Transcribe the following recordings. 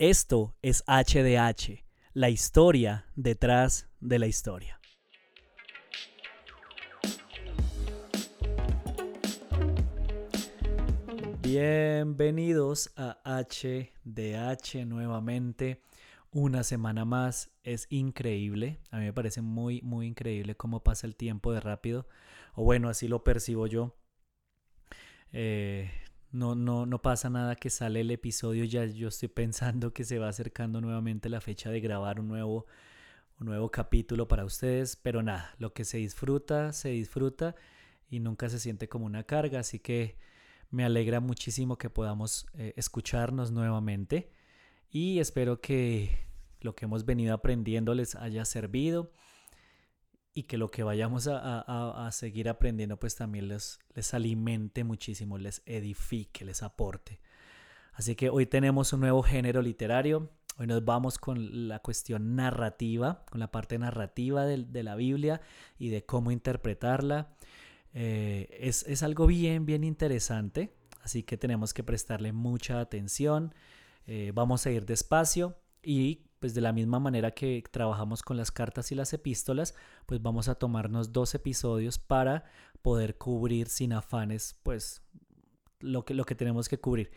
Esto es HDH, la historia detrás de la historia. Bienvenidos a HDH nuevamente. Una semana más es increíble. A mí me parece muy, muy increíble cómo pasa el tiempo de rápido. O bueno, así lo percibo yo. Eh, no, no, no pasa nada que sale el episodio, ya yo estoy pensando que se va acercando nuevamente la fecha de grabar un nuevo, un nuevo capítulo para ustedes, pero nada, lo que se disfruta, se disfruta y nunca se siente como una carga, así que me alegra muchísimo que podamos eh, escucharnos nuevamente y espero que lo que hemos venido aprendiendo les haya servido y que lo que vayamos a, seguir aprendiendo pues también les, les alimente muchísimo, les edifique, les aporte. Así que hoy tenemos un nuevo género literario. Hoy nos vamos con la cuestión narrativa, con la parte narrativa de, la Biblia y de cómo interpretarla. Eh, es, es, algo bien, bien interesante, así que tenemos que prestarle mucha atención. Eh, vamos a ir despacio y pues de la misma manera que trabajamos con las cartas y las epístolas, pues vamos a tomarnos dos episodios para poder cubrir sin afanes, pues lo que, lo que tenemos que cubrir.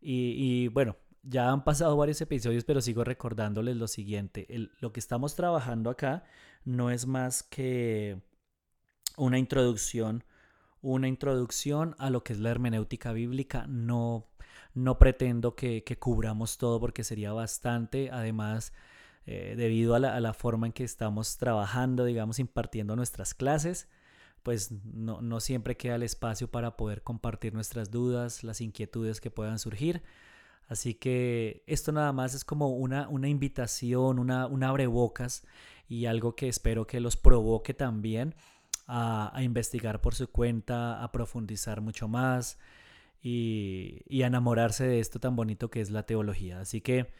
Y, bueno, ya han pasado varios episodios, pero sigo recordándoles lo siguiente. lo que estamos trabajando acá no es más que una introducción, una introducción a lo que es la hermenéutica bíblica, no no pretendo que, cubramos todo porque sería bastante. Además, eh, debido a la, forma en que estamos trabajando, digamos, impartiendo nuestras clases, pues no, siempre queda el espacio para poder compartir nuestras dudas, las inquietudes que puedan surgir. Así que esto nada más es como una, una invitación, una, una abrebocas y algo que espero que los provoque también a, a investigar por su cuenta, a profundizar mucho más, y, enamorarse de esto tan bonito que es la teología. Así que,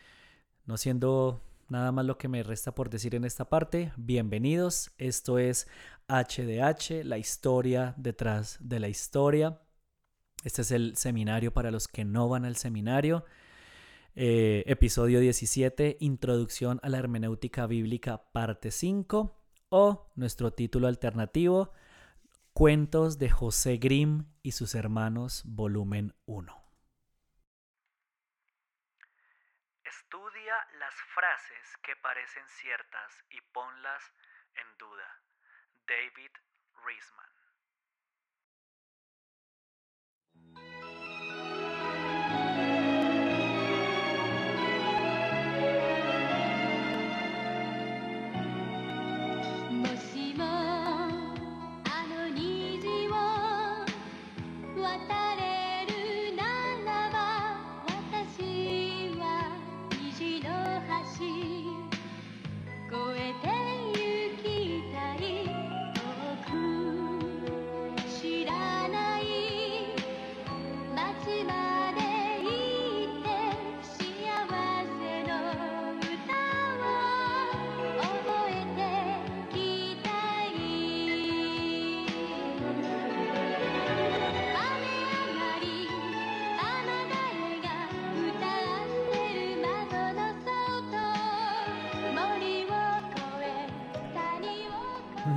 no siendo nada más lo que me resta por decir en esta parte, bienvenidos. Esto es HDH, la historia detrás de la historia. Este es el seminario para los que no van al seminario. Eh, episodio 17, Introducción a la Hermenéutica Bíblica, parte 5, o nuestro título alternativo, Cuentos de José Grimm y sus hermanos, volumen 1. Estudia las frases que parecen ciertas y ponlas en duda. David Reisman.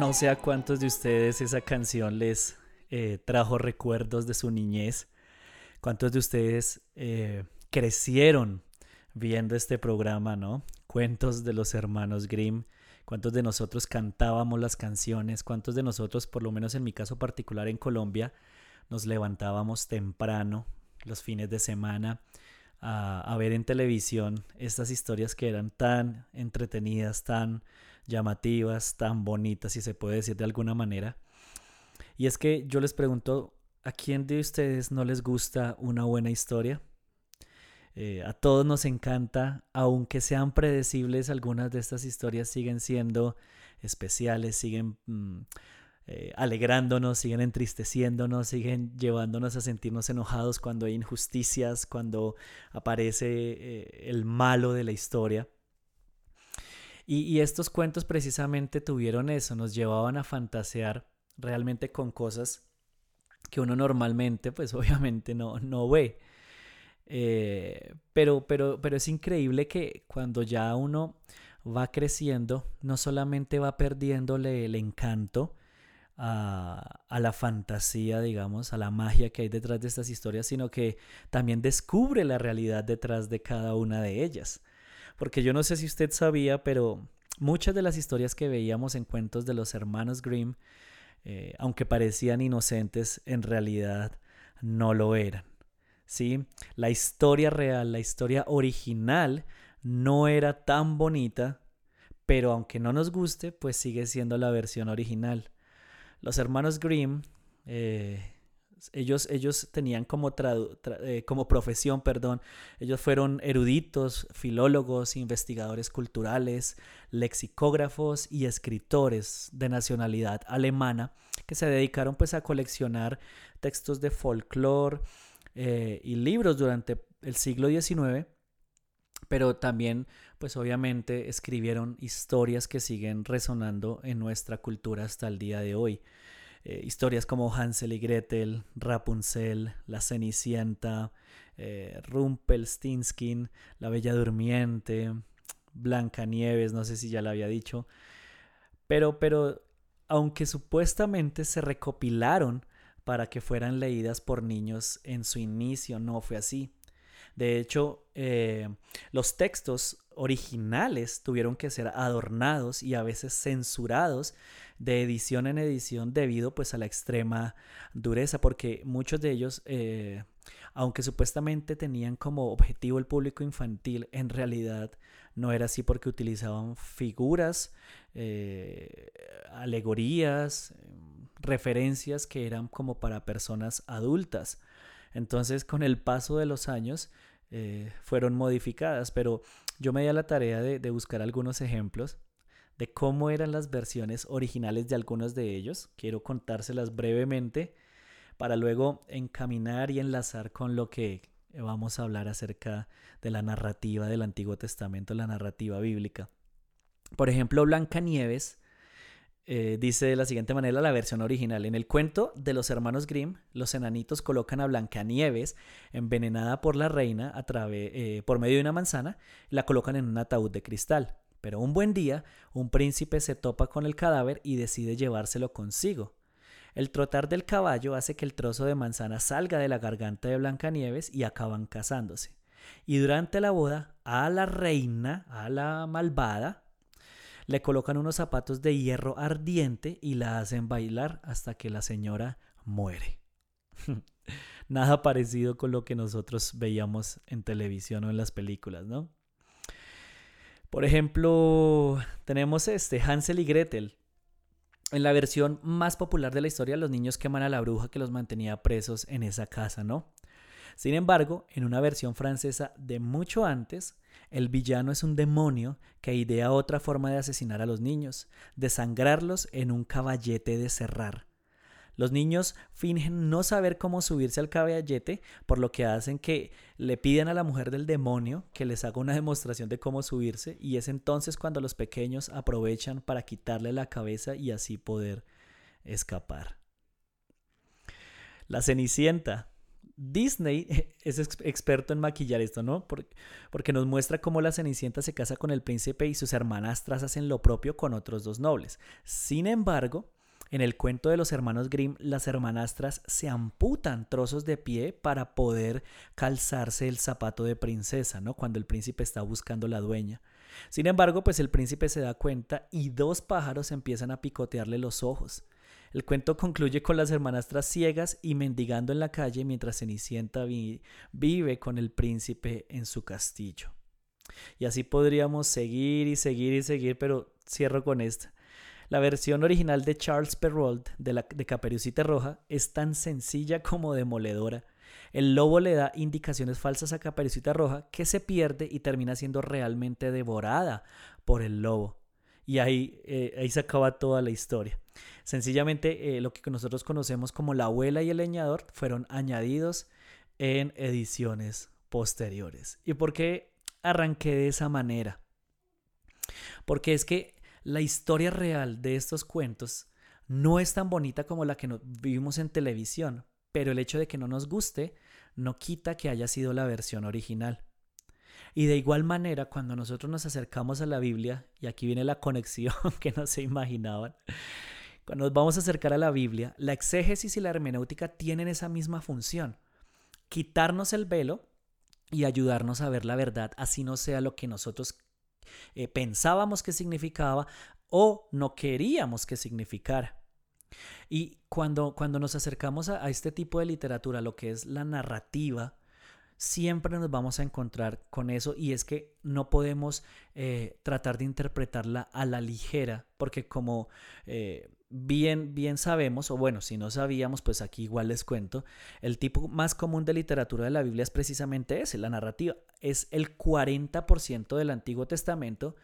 No sé a cuántos de ustedes esa canción les eh, trajo recuerdos de su niñez. ¿Cuántos de ustedes eh, crecieron viendo este programa, no? Cuentos de los hermanos Grimm. ¿Cuántos de nosotros cantábamos las canciones? ¿Cuántos de nosotros, por lo menos en mi caso particular en Colombia, nos levantábamos temprano los fines de semana a, a ver en televisión estas historias que eran tan entretenidas, tan llamativas, tan bonitas, si se puede decir de alguna manera. Y es que yo les pregunto, ¿a quién de ustedes no les gusta una buena historia? Eh, a todos nos encanta, aunque sean predecibles, algunas de estas historias siguen siendo especiales, siguen mm, eh, alegrándonos, siguen entristeciéndonos, siguen llevándonos a sentirnos enojados cuando hay injusticias, cuando aparece eh, el malo de la historia. Y, estos cuentos precisamente tuvieron eso, nos llevaban a fantasear realmente con cosas que uno normalmente, pues obviamente no, no ve. Eh, pero, pero, pero es increíble que cuando ya uno va creciendo, no solamente va perdiéndole el encanto a, a, la fantasía, digamos, a la magia que hay detrás de estas historias, sino que también descubre la realidad detrás de cada una de ellas. Porque yo no sé si usted sabía, pero muchas de las historias que veíamos en cuentos de los hermanos Grimm, eh, aunque parecían inocentes, en realidad no lo eran. ¿sí? La historia real, la historia original, no era tan bonita, pero aunque no nos guste, pues sigue siendo la versión original. Los hermanos Grimm eh, ellos, ellos tenían como, eh, como profesión, perdón, ellos fueron eruditos, filólogos, investigadores culturales, lexicógrafos y escritores de nacionalidad alemana que se dedicaron pues a coleccionar textos de folclore eh, y libros durante el siglo XIX, pero también pues obviamente escribieron historias que siguen resonando en nuestra cultura hasta el día de hoy. Eh, historias como Hansel y Gretel, Rapunzel, La Cenicienta, eh, Rumpelstinskin, La Bella Durmiente, Blancanieves, no sé si ya la había dicho. Pero, pero, aunque supuestamente se recopilaron para que fueran leídas por niños en su inicio, no fue así. De hecho, eh, los textos originales tuvieron que ser adornados y a veces censurados de edición en edición debido pues a la extrema dureza porque muchos de ellos eh, aunque supuestamente tenían como objetivo el público infantil en realidad no era así porque utilizaban figuras eh, alegorías referencias que eran como para personas adultas. Entonces con el paso de los años eh, fueron modificadas pero yo me di a la tarea de buscar algunos ejemplos de cómo eran las versiones originales de algunos de ellos. Quiero contárselas brevemente para luego encaminar y enlazar con lo que vamos a hablar acerca de la narrativa del Antiguo Testamento, la narrativa bíblica. Por ejemplo, Blancanieves eh, dice de la siguiente manera la versión original. En el cuento de los hermanos Grimm, los enanitos colocan a Blancanieves envenenada por la reina eh, por medio de una manzana la colocan en un ataúd de cristal. Pero un buen día, un príncipe se topa con el cadáver y decide llevárselo consigo. El trotar del caballo hace que el trozo de manzana salga de la garganta de Blancanieves y acaban casándose. Y durante la boda, a la reina, a la malvada, le colocan unos zapatos de hierro ardiente y la hacen bailar hasta que la señora muere. Nada parecido con lo que nosotros veíamos en televisión o en las películas, ¿no? Por ejemplo, tenemos este Hansel y Gretel. En la versión más popular de la historia, los niños queman a la bruja que los mantenía presos en esa casa, ¿no? Sin embargo, en una versión francesa de mucho antes, el villano es un demonio que idea otra forma de asesinar a los niños, desangrarlos en un caballete de cerrar. Los niños fingen no saber cómo subirse al caballete, por lo que hacen que le piden a la mujer del demonio que les haga una demostración de cómo subirse y es entonces cuando los pequeños aprovechan para quitarle la cabeza y así poder escapar. La Cenicienta. Disney es experto en maquillar esto, ¿no? Porque nos muestra cómo la Cenicienta se casa con el príncipe y sus hermanastras hacen lo propio con otros dos nobles. Sin embargo, en el cuento de los hermanos Grimm, las hermanastras se amputan trozos de pie para poder calzarse el zapato de princesa, ¿no? Cuando el príncipe está buscando la dueña. Sin embargo, pues el príncipe se da cuenta y dos pájaros empiezan a picotearle los ojos. El cuento concluye con las hermanastras ciegas y mendigando en la calle mientras Cenicienta vive con el príncipe en su castillo. Y así podríamos seguir y seguir y seguir, pero cierro con esta. La versión original de Charles Perrault de, la, de Caperucita Roja es tan sencilla como demoledora. El lobo le da indicaciones falsas a Caperucita Roja que se pierde y termina siendo realmente devorada por el lobo. Y ahí, eh, ahí se acaba toda la historia. Sencillamente eh, lo que nosotros conocemos como la abuela y el leñador fueron añadidos en ediciones posteriores. ¿Y por qué arranqué de esa manera? Porque es que la historia real de estos cuentos no es tan bonita como la que vivimos en televisión, pero el hecho de que no nos guste no quita que haya sido la versión original. Y de igual manera, cuando nosotros nos acercamos a la Biblia, y aquí viene la conexión que no se imaginaban, cuando nos vamos a acercar a la Biblia, la exégesis y la hermenéutica tienen esa misma función, quitarnos el velo y ayudarnos a ver la verdad, así no sea lo que nosotros eh, pensábamos que significaba o no queríamos que significara. Y cuando, cuando nos acercamos a, a este tipo de literatura, lo que es la narrativa, siempre nos vamos a encontrar con eso y es que no podemos eh, tratar de interpretarla a la ligera porque como eh, bien, bien sabemos, o bueno, si no sabíamos, pues aquí igual les cuento, el tipo más común de literatura de la Biblia es precisamente ese, la narrativa. Es el 40% del Antiguo Testamento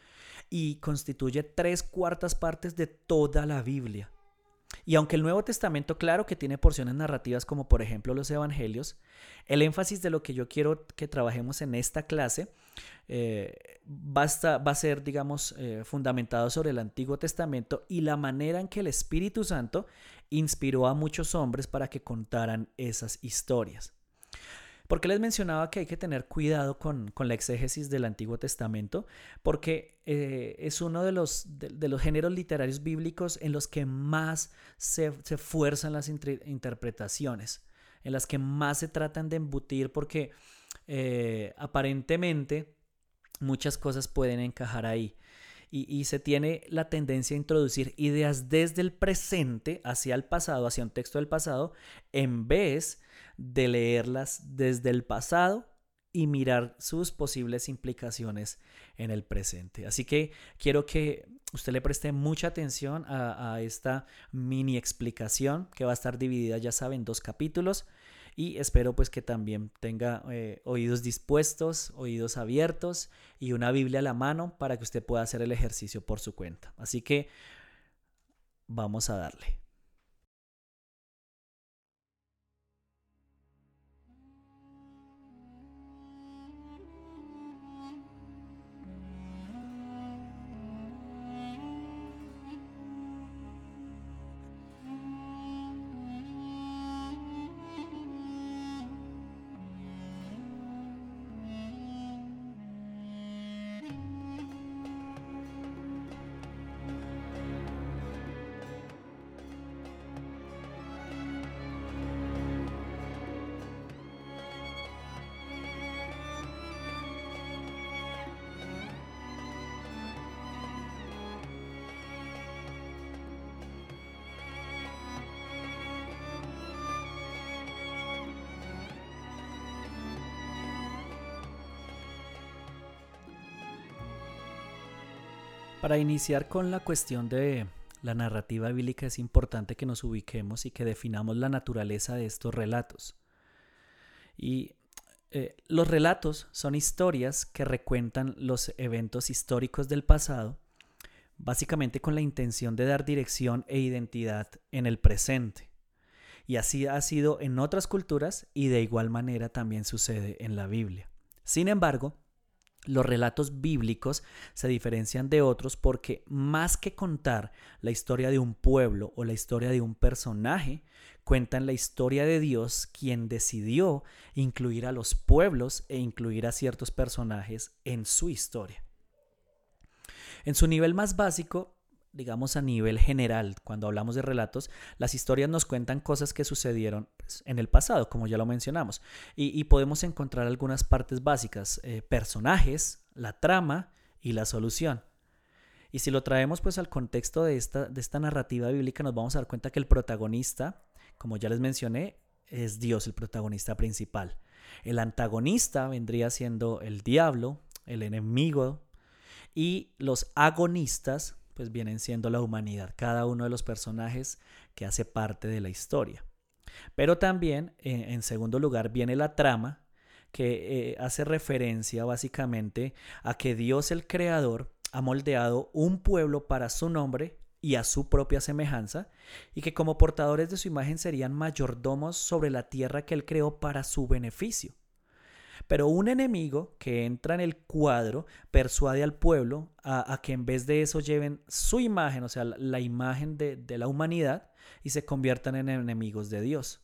y constituye tres cuartas partes de toda la Biblia. Y aunque el Nuevo Testamento, claro que tiene porciones narrativas como por ejemplo los Evangelios, el énfasis de lo que yo quiero que trabajemos en esta clase eh, va, a ser, digamos, eh, fundamentado sobre el Antiguo Testamento y la manera en que el Espíritu Santo inspiró a muchos hombres para que contaran esas historias. ¿Por qué les mencionaba que hay que tener cuidado con, la exégesis del Antiguo Testamento? Porque eh, es uno de los, de, los géneros literarios bíblicos en los que más se, se fuerzan las interpretaciones, en las que más se tratan de embutir, porque eh, aparentemente muchas cosas pueden encajar ahí. Y, se tiene la tendencia a introducir ideas desde el presente hacia el pasado, hacia un texto del pasado, en vez de leerlas desde el pasado y mirar sus posibles implicaciones en el presente. Así que quiero que usted le preste mucha atención a, esta mini explicación que va a estar dividida, ya saben, en dos capítulos y espero pues que también tenga eh, oídos dispuestos, oídos abiertos y una Biblia a la mano para que usted pueda hacer el ejercicio por su cuenta. Así que vamos a darle. Para iniciar con la cuestión de la narrativa bíblica es importante que nos ubiquemos y que definamos la naturaleza de estos relatos. Y eh, los relatos son historias que recuentan los eventos históricos del pasado, básicamente con la intención de dar dirección e identidad en el presente. Y así ha sido en otras culturas y de igual manera también sucede en la Biblia. Sin embargo, los relatos bíblicos se diferencian de otros porque más que contar la historia de un pueblo o la historia de un personaje, cuentan la historia de Dios quien decidió incluir a los pueblos e incluir a ciertos personajes en su historia. En su nivel más básico, digamos a nivel general, cuando hablamos de relatos, las historias nos cuentan cosas que sucedieron pues, en el pasado, como ya lo mencionamos, y, podemos encontrar algunas partes básicas, eh, personajes, la trama y la solución. Y si lo traemos pues al contexto de esta, de esta narrativa bíblica, nos vamos a dar cuenta que el protagonista, como ya les mencioné, es Dios el protagonista principal. El antagonista vendría siendo el diablo, el enemigo, y los agonistas pues vienen siendo la humanidad, cada uno de los personajes que hace parte de la historia. Pero también, eh, en segundo lugar, viene la trama, que eh, hace referencia básicamente a que Dios el Creador ha moldeado un pueblo para su nombre y a su propia semejanza, y que como portadores de su imagen serían mayordomos sobre la tierra que él creó para su beneficio. Pero un enemigo que entra en el cuadro persuade al pueblo a, que en vez de eso lleven su imagen, o sea, la, imagen de, la humanidad, y se conviertan en enemigos de Dios.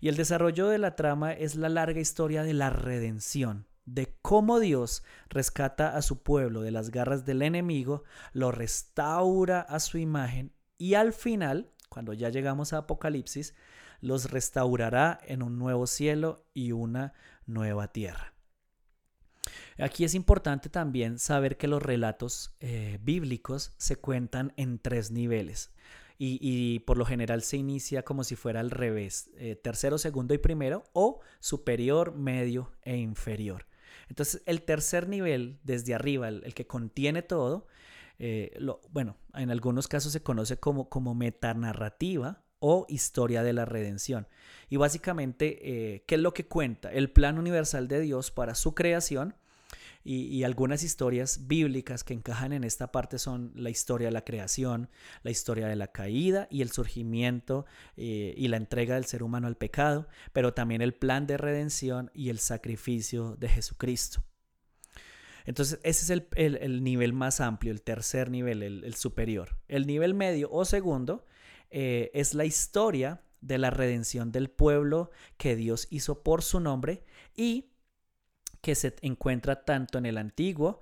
Y el desarrollo de la trama es la larga historia de la redención, de cómo Dios rescata a su pueblo de las garras del enemigo, lo restaura a su imagen y al final, cuando ya llegamos a Apocalipsis, los restaurará en un nuevo cielo y una nueva tierra. Aquí es importante también saber que los relatos eh, bíblicos se cuentan en tres niveles. Y, por lo general se inicia como si fuera al revés, eh, tercero, segundo y primero, o superior, medio e inferior. Entonces, el tercer nivel, desde arriba, el, que contiene todo, eh, bueno, en algunos casos se conoce como, como metanarrativa o historia de la redención. Y básicamente, eh, ¿qué es lo que cuenta? El plan universal de Dios para su creación y, algunas historias bíblicas que encajan en esta parte son la historia de la creación, la historia de la caída y el surgimiento eh, y la entrega del ser humano al pecado, pero también el plan de redención y el sacrificio de Jesucristo. Entonces, ese es el, nivel más amplio, el tercer nivel, el, superior. El nivel medio o segundo eh, es la historia de la redención del pueblo que Dios hizo por su nombre y que se encuentra tanto en el Antiguo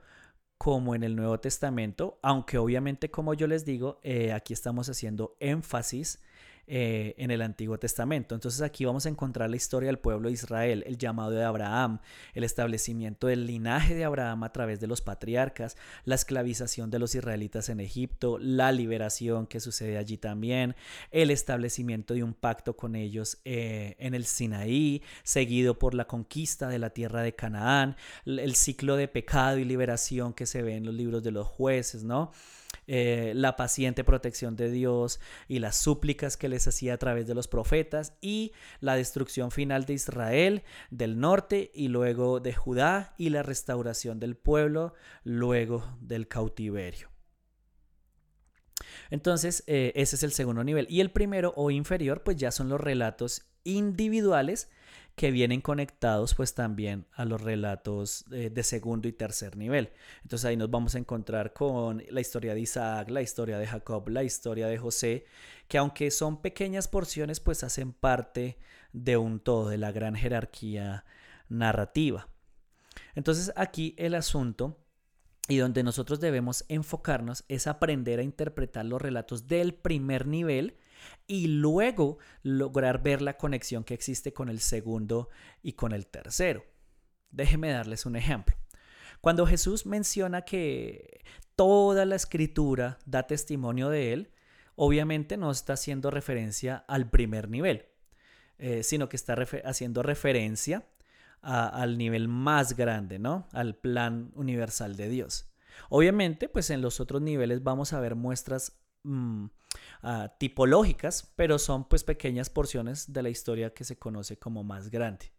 como en el Nuevo Testamento, aunque obviamente como yo les digo, eh, aquí estamos haciendo énfasis eh, en el Antiguo Testamento. Entonces aquí vamos a encontrar la historia del pueblo de Israel, el llamado de Abraham, el establecimiento del linaje de Abraham a través de los patriarcas, la esclavización de los israelitas en Egipto, la liberación que sucede allí también, el establecimiento de un pacto con ellos eh, en el Sinaí, seguido por la conquista de la tierra de Canaán, el ciclo de pecado y liberación que se ve en los libros de los jueces, ¿no? Eh, la paciente protección de Dios y las súplicas que les hacía a través de los profetas y la destrucción final de Israel, del norte y luego de Judá y la restauración del pueblo luego del cautiverio. Entonces, eh, ese es el segundo nivel. Y el primero o inferior, pues ya son los relatos individuales que vienen conectados pues también a los relatos eh, de segundo y tercer nivel. Entonces ahí nos vamos a encontrar con la historia de Isaac, la historia de Jacob, la historia de José, que aunque son pequeñas porciones pues hacen parte de un todo, de la gran jerarquía narrativa. Entonces aquí el asunto y donde nosotros debemos enfocarnos es aprender a interpretar los relatos del primer nivel y luego lograr ver la conexión que existe con el segundo y con el tercero. Déjenme darles un ejemplo. Cuando Jesús menciona que toda la escritura da testimonio de él, obviamente no está haciendo referencia al primer nivel, eh, sino que está haciendo referencia al nivel más grande, ¿no? Al plan universal de Dios. Obviamente, pues en los otros niveles vamos a ver muestras mm, Ah, tipológicas, pero son pues pequeñas porciones de la historia que se conoce como más grande.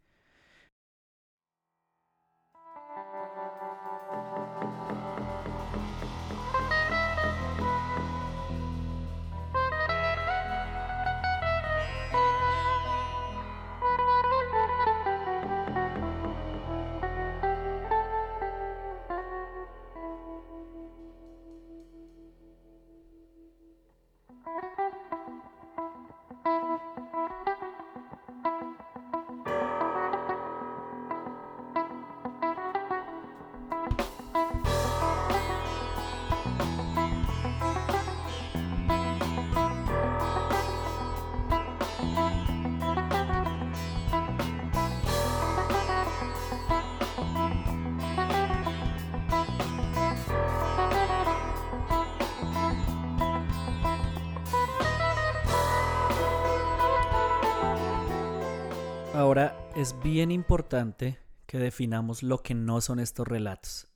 Es bien importante que definamos lo que no son estos relatos.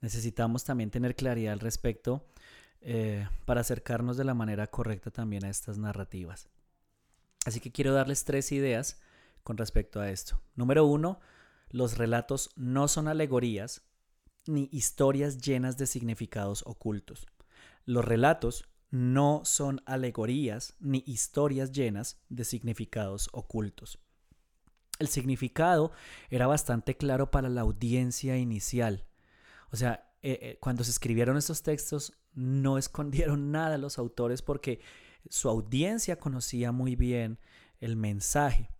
Necesitamos también tener claridad al respecto eh, para acercarnos de la manera correcta también a estas narrativas. Así que quiero darles tres ideas con respecto a esto. Número uno, los relatos no son alegorías ni historias llenas de significados ocultos. Los relatos no son alegorías ni historias llenas de significados ocultos. El significado era bastante claro para la audiencia inicial. O sea, eh, eh, cuando se escribieron estos textos no escondieron nada los autores porque su audiencia conocía muy bien el mensaje.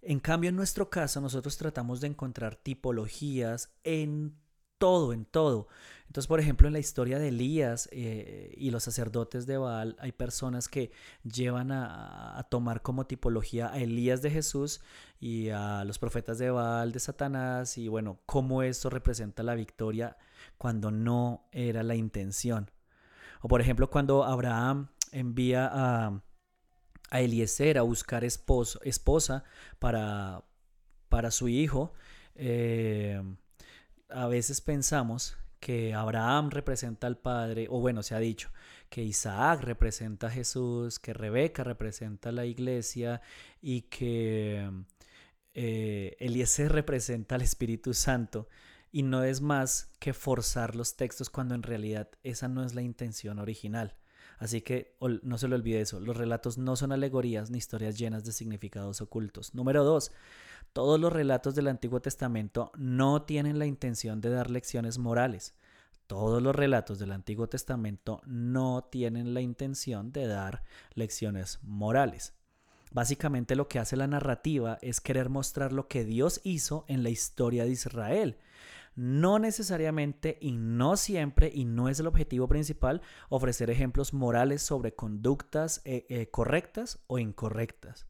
En cambio, en nuestro caso, nosotros tratamos de encontrar tipologías en todo, en todo. Entonces, por ejemplo, en la historia de Elías eh, y los sacerdotes de Baal, hay personas que llevan a, tomar como tipología a Elías de Jesús y a los profetas de Baal de Satanás y bueno, cómo esto representa la victoria cuando no era la intención. O por ejemplo, cuando Abraham envía a, Eliezer a buscar esposo, esposa para, para su hijo, eh, a veces pensamos que Abraham representa al Padre, o bueno, se ha dicho que Isaac representa a Jesús, que Rebeca representa a la iglesia y que eh, Eliezer representa al Espíritu Santo. Y no es más que forzar los textos cuando en realidad esa no es la intención original. Así que no se lo olvide eso, los relatos no son alegorías ni historias llenas de significados ocultos. Número dos, todos los relatos del Antiguo Testamento no tienen la intención de dar lecciones morales. Todos los relatos del Antiguo Testamento no tienen la intención de dar lecciones morales. Básicamente lo que hace la narrativa es querer mostrar lo que Dios hizo en la historia de Israel. No necesariamente y no siempre, y no es el objetivo principal, ofrecer ejemplos morales sobre conductas eh, eh, correctas o incorrectas.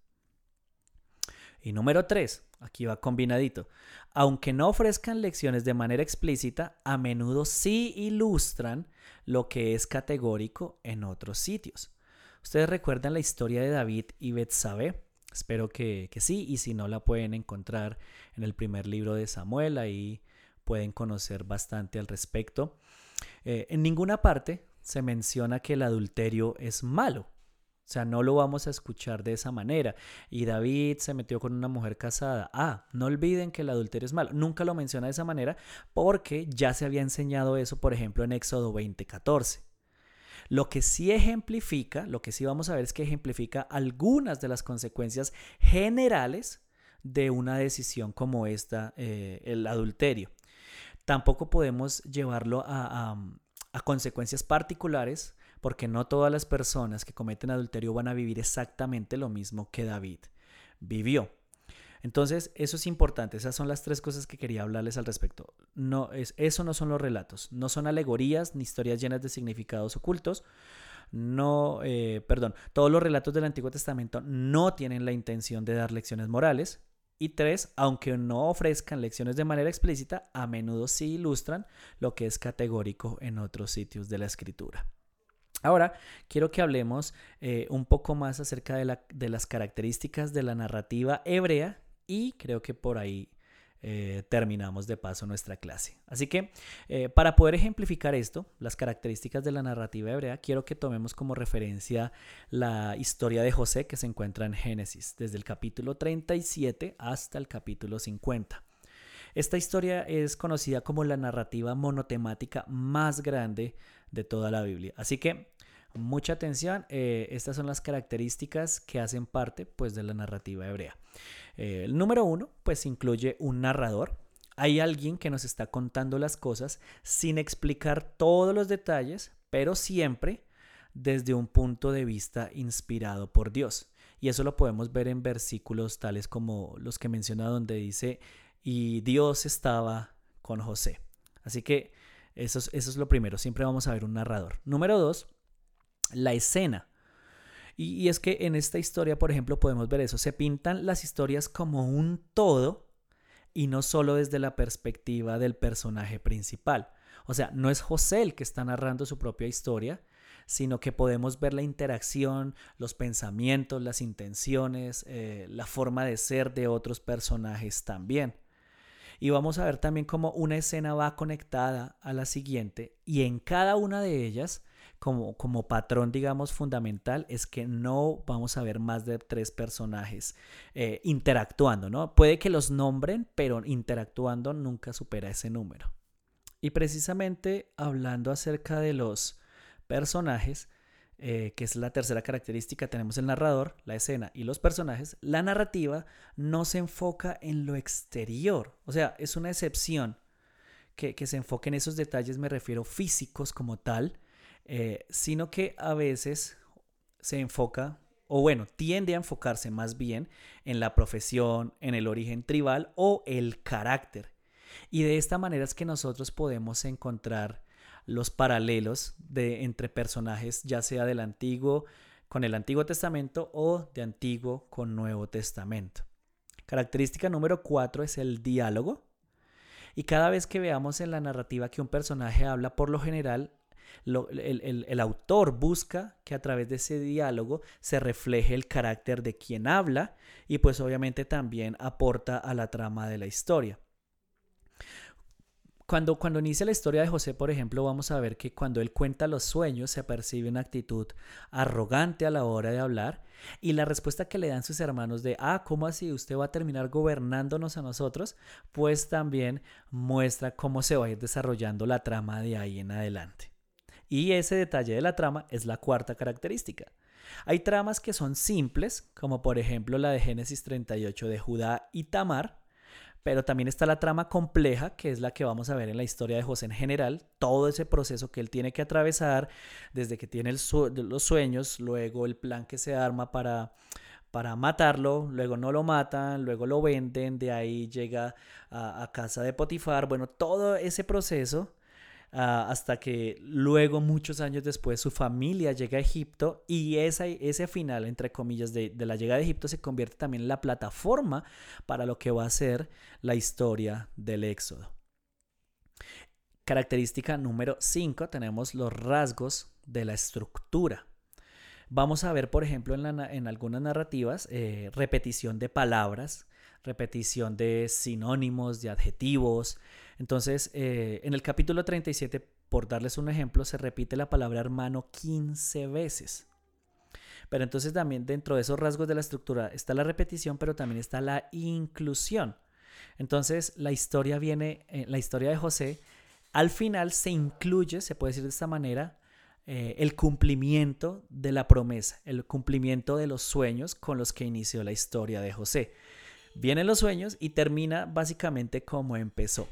Y número tres, aquí va combinadito. Aunque no ofrezcan lecciones de manera explícita, a menudo sí ilustran lo que es categórico en otros sitios. ¿Ustedes recuerdan la historia de David y Betsabé? Espero que, sí, y si no la pueden encontrar en el primer libro de Samuel, ahí pueden conocer bastante al respecto. Eh, en ninguna parte se menciona que el adulterio es malo. O sea, no lo vamos a escuchar de esa manera. Y David se metió con una mujer casada. Ah, no olviden que el adulterio es malo. Nunca lo menciona de esa manera porque ya se había enseñado eso, por ejemplo, en Éxodo 20:14. Lo que sí ejemplifica, lo que sí vamos a ver es que ejemplifica algunas de las consecuencias generales de una decisión como esta, eh, el adulterio. Tampoco podemos llevarlo a consecuencias particulares porque no todas las personas que cometen adulterio van a vivir exactamente lo mismo que David vivió. Entonces, eso es importante. Esas son las tres cosas que quería hablarles al respecto. No, es, eso no son los relatos. No son alegorías ni historias llenas de significados ocultos. No, eh, perdón, todos los relatos del Antiguo Testamento no tienen la intención de dar lecciones morales. Y tres, aunque no ofrezcan lecciones de manera explícita, a menudo sí ilustran lo que es categórico en otros sitios de la escritura. Ahora quiero que hablemos eh, un poco más acerca de, las características de la narrativa hebrea y creo que por ahí eh, terminamos de paso nuestra clase. Así que eh, para poder ejemplificar esto, las características de la narrativa hebrea, quiero que tomemos como referencia la historia de José que se encuentra en Génesis, desde el capítulo 37 hasta el capítulo 50. Esta historia es conocida como la narrativa monotemática más grande de toda la Biblia. Así que mucha atención, eh, estas son las características que hacen parte pues, de la narrativa hebrea. Eh, el número uno, pues incluye un narrador. Hay alguien que nos está contando las cosas sin explicar todos los detalles, pero siempre desde un punto de vista inspirado por Dios. Y eso lo podemos ver en versículos tales como los que menciona donde dice, y Dios estaba con José. Así que eso es, eso es lo primero, siempre vamos a ver un narrador. Número dos, la escena. Y, es que en esta historia, por ejemplo, podemos ver eso. Se pintan las historias como un todo y no solo desde la perspectiva del personaje principal. O sea, no es José el que está narrando su propia historia, sino que podemos ver la interacción, los pensamientos, las intenciones, eh, la forma de ser de otros personajes también. Y vamos a ver también cómo una escena va conectada a la siguiente y en cada una de ellas como, como patrón, digamos, fundamental es que no vamos a ver más de tres personajes eh, interactuando, ¿no? Puede que los nombren, pero interactuando nunca supera ese número. Y precisamente hablando acerca de los personajes, eh, que es la tercera característica, tenemos el narrador, la escena y los personajes, la narrativa no se enfoca en lo exterior, o sea, es una excepción que, que se enfoque en esos detalles, me refiero físicos como tal, eh, sino que a veces se enfoca o bueno, tiende a enfocarse más bien en la profesión, en el origen tribal o el carácter. Y de esta manera es que nosotros podemos encontrar los paralelos de, entre personajes, ya sea del Antiguo con el Antiguo Testamento o de Antiguo con Nuevo Testamento. Característica número cuatro es el diálogo. Y cada vez que veamos en la narrativa que un personaje habla, por lo general, el, el, autor busca que a través de ese diálogo se refleje el carácter de quien habla y pues obviamente también aporta a la trama de la historia. Cuando, cuando inicia la historia de José, por ejemplo, vamos a ver que cuando él cuenta los sueños se percibe una actitud arrogante a la hora de hablar y la respuesta que le dan sus hermanos de, ah, ¿cómo así usted va a terminar gobernándonos a nosotros? Pues también muestra cómo se va a ir desarrollando la trama de ahí en adelante. Y ese detalle de la trama es la cuarta característica. Hay tramas que son simples, como por ejemplo la de Génesis 38 de Judá y Tamar, pero también está la trama compleja, que es la que vamos a ver en la historia de José en general, todo ese proceso que él tiene que atravesar, desde que tiene los sueños, luego el plan que se arma para, para matarlo, luego no lo matan, luego lo venden, de ahí llega a, a casa de Potifar, bueno, todo ese proceso Ah, hasta que luego, muchos años después, su familia llega a Egipto y ese final, entre comillas, de, de la llegada de Egipto se convierte también en la plataforma para lo que va a ser la historia del Éxodo. Característica número 5, tenemos los rasgos de la estructura. Vamos a ver, por ejemplo, en, en algunas narrativas, eh, repetición de palabras, repetición de sinónimos, de adjetivos, entonces, eh, en el capítulo 37, por darles un ejemplo, se repite la palabra hermano 15 veces. Pero entonces también dentro de esos rasgos de la estructura está la repetición, pero también está la inclusión. Entonces, la historia viene, eh, la historia de José, al final se incluye, se puede decir de esta manera, eh, el cumplimiento de la promesa, el cumplimiento de los sueños con los que inició la historia de José. Vienen los sueños y termina básicamente como empezó.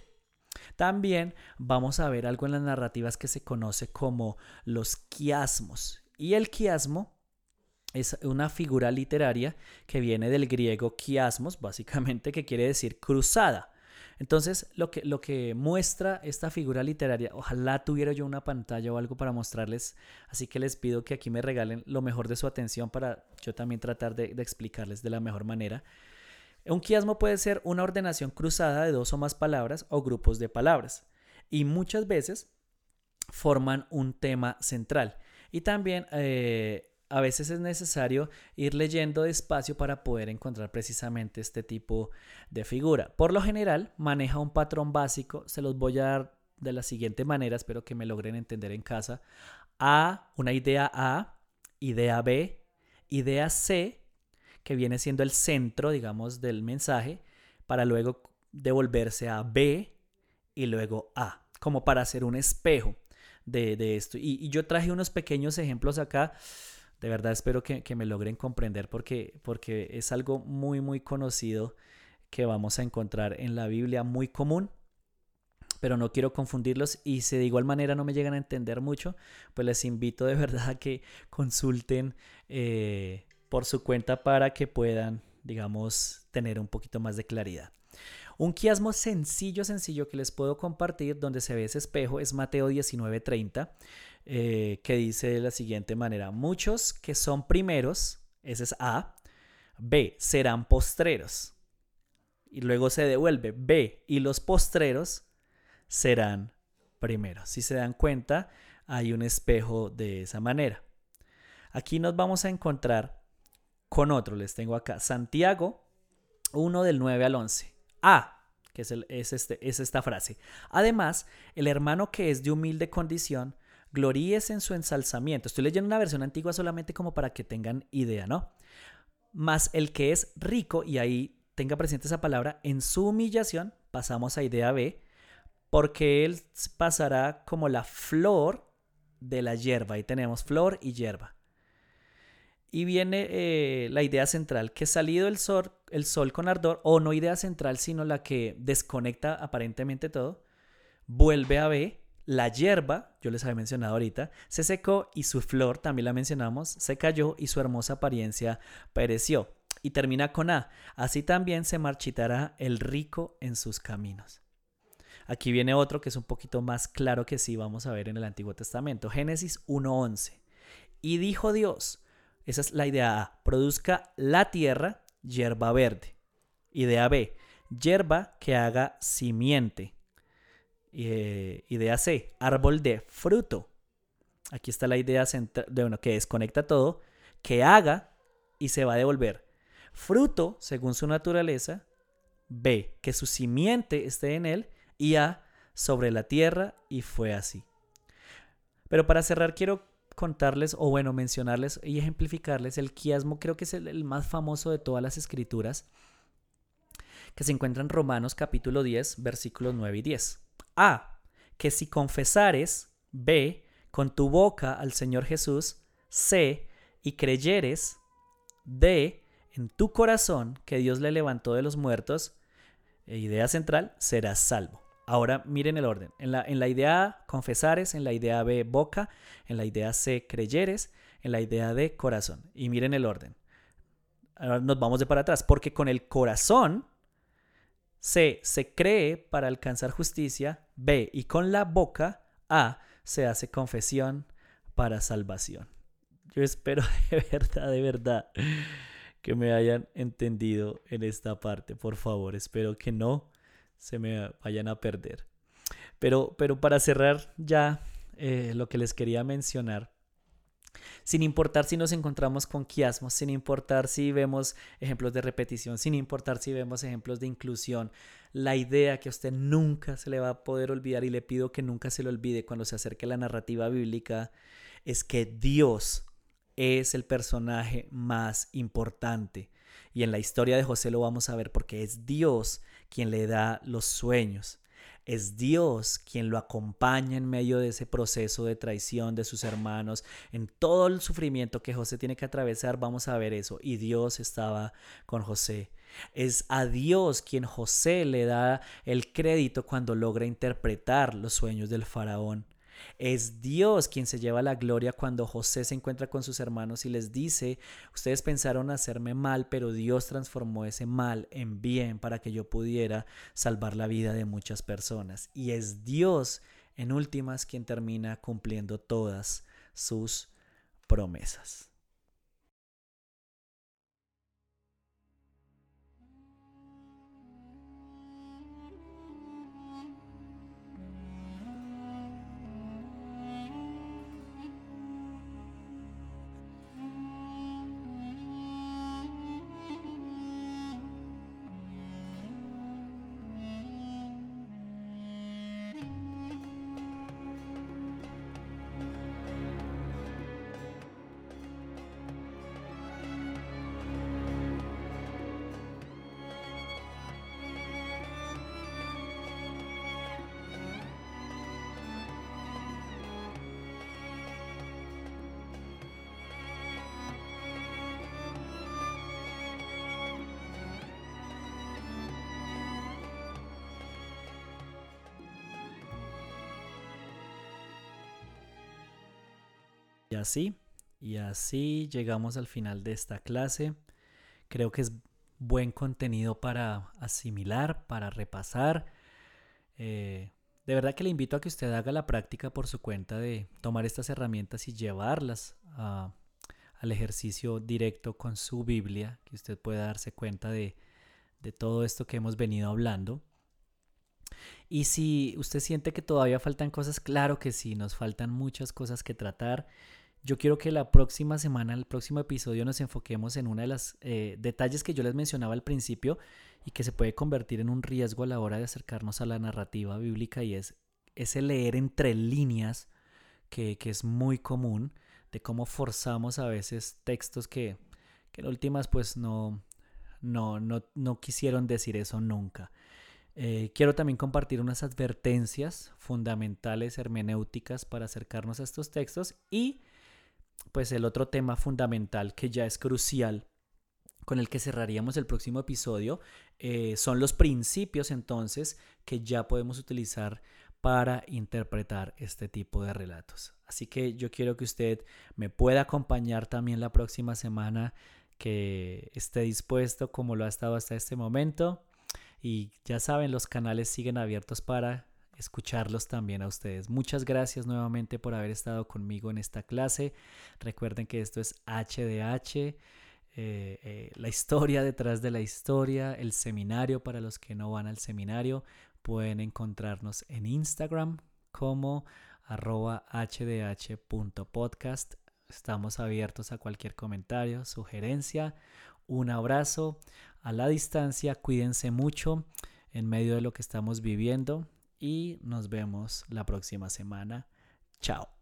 También vamos a ver algo en las narrativas que se conoce como los quiasmos. Y el quiasmo es una figura literaria que viene del griego quiasmos, básicamente, que quiere decir cruzada. Entonces, lo que, lo que muestra esta figura literaria, ojalá tuviera yo una pantalla o algo para mostrarles, así que les pido que aquí me regalen lo mejor de su atención para yo también tratar de, de explicarles de la mejor manera. Un quiasmo puede ser una ordenación cruzada de dos o más palabras o grupos de palabras y muchas veces forman un tema central. Y también eh, a veces es necesario ir leyendo despacio para poder encontrar precisamente este tipo de figura. Por lo general maneja un patrón básico, se los voy a dar de la siguiente manera, espero que me logren entender en casa. A, una idea A, idea B, idea C, que viene siendo el centro, digamos, del mensaje, para luego devolverse a B y luego A, como para hacer un espejo de, esto. Y, yo traje unos pequeños ejemplos acá. De verdad espero que, me logren comprender porque, porque es algo muy, muy conocido que vamos a encontrar en la Biblia, muy común, pero no quiero confundirlos y si de igual manera no me llegan a entender mucho, pues les invito de verdad a que consulten eh, por su cuenta para que puedan, digamos, tener un poquito más de claridad. Un quiasmo sencillo, sencillo que les puedo compartir donde se ve ese espejo es Mateo 19:30, eh, que dice de la siguiente manera, muchos que son primeros, ese es A, B, serán postreros. Y luego se devuelve B y los postreros serán primeros. Si se dan cuenta, hay un espejo de esa manera. Aquí nos vamos a encontrar con otro. Les tengo acá. Santiago 1 del 9 al 11. A, que es, es, este, es esta frase. Además, el hermano que es de humilde condición, gloríese en su ensalzamiento. Estoy leyendo una versión antigua solamente como para que tengan idea, ¿no? Más el que es rico, y ahí tenga presente esa palabra, en su humillación, pasamos a idea B, porque él pasará como la flor de la hierba. Ahí tenemos flor y hierba. Y viene eh, la idea central, que salido el sol, el sol con ardor, o no idea central, sino la que desconecta aparentemente todo, vuelve a B la hierba, yo les había mencionado ahorita, se secó y su flor, también la mencionamos, se cayó y su hermosa apariencia pereció. Y termina con A. Así también se marchitará el rico en sus caminos. Aquí viene otro que es un poquito más claro que sí vamos a ver en el Antiguo Testamento. Génesis 1.11. Y dijo Dios, esa es la idea A, produzca la tierra hierba verde. Idea B, hierba que haga simiente. Eh, idea C, árbol de fruto. Aquí está la idea de uno que desconecta todo, que haga y se va a devolver. Fruto según su naturaleza. B, que su simiente esté en él y A, sobre la tierra, y fue así. Pero para cerrar quiero contarles, o bueno, mencionarles y ejemplificarles el quiasmo, creo que es el, más famoso de todas las escrituras, que se encuentra en Romanos capítulo 10, versículos 9 y 10. A, que si confesares, B, con tu boca al Señor Jesús, C, y creyeres, D, en tu corazón que Dios le levantó de los muertos, idea central, serás salvo. Ahora miren el orden. En la, en la idea A, confesares, en la idea B, boca, en la idea C, creyeres, en la idea D, corazón. Y miren el orden. Ahora nos vamos de para atrás, porque con el corazón C se cree para alcanzar justicia, B, y con la boca A se hace confesión para salvación. Yo espero de verdad, de verdad, que me hayan entendido en esta parte, por favor. Espero que no se me vayan a perder. Pero, pero para cerrar ya eh, lo que les quería mencionar, sin importar si nos encontramos con quiasmos, sin importar si vemos ejemplos de repetición, sin importar si vemos ejemplos de inclusión, la idea que a usted nunca se le va a poder olvidar y le pido que nunca se le olvide cuando se acerque a la narrativa bíblica es que Dios es el personaje más importante. Y en la historia de José lo vamos a ver porque es Dios quien le da los sueños. Es Dios quien lo acompaña en medio de ese proceso de traición de sus hermanos. En todo el sufrimiento que José tiene que atravesar, vamos a ver eso. Y Dios estaba con José. Es a Dios quien José le da el crédito cuando logra interpretar los sueños del faraón. Es Dios quien se lleva la gloria cuando José se encuentra con sus hermanos y les dice, ustedes pensaron hacerme mal, pero Dios transformó ese mal en bien para que yo pudiera salvar la vida de muchas personas. Y es Dios, en últimas, quien termina cumpliendo todas sus promesas. Y así, y así llegamos al final de esta clase. Creo que es buen contenido para asimilar, para repasar. Eh, de verdad que le invito a que usted haga la práctica por su cuenta de tomar estas herramientas y llevarlas al ejercicio directo con su Biblia, que usted pueda darse cuenta de, de todo esto que hemos venido hablando. Y si usted siente que todavía faltan cosas, claro que sí, nos faltan muchas cosas que tratar. Yo quiero que la próxima semana, el próximo episodio, nos enfoquemos en uno de los eh, detalles que yo les mencionaba al principio y que se puede convertir en un riesgo a la hora de acercarnos a la narrativa bíblica y es ese leer entre líneas que, es muy común, de cómo forzamos a veces textos que, en últimas pues no, no, no, no quisieron decir eso nunca. Eh, quiero también compartir unas advertencias fundamentales hermenéuticas para acercarnos a estos textos y pues el otro tema fundamental que ya es crucial con el que cerraríamos el próximo episodio eh, son los principios entonces que ya podemos utilizar para interpretar este tipo de relatos. Así que yo quiero que usted me pueda acompañar también la próxima semana, que esté dispuesto como lo ha estado hasta este momento. Y ya saben, los canales siguen abiertos para escucharlos también a ustedes. Muchas gracias nuevamente por haber estado conmigo en esta clase. Recuerden que esto es HDH. Eh, eh, la historia detrás de la historia, el seminario para los que no van al seminario, pueden encontrarnos en Instagram como arroba hdh.podcast. Estamos abiertos a cualquier comentario, sugerencia. Un abrazo a la distancia, cuídense mucho en medio de lo que estamos viviendo y nos vemos la próxima semana. Chao.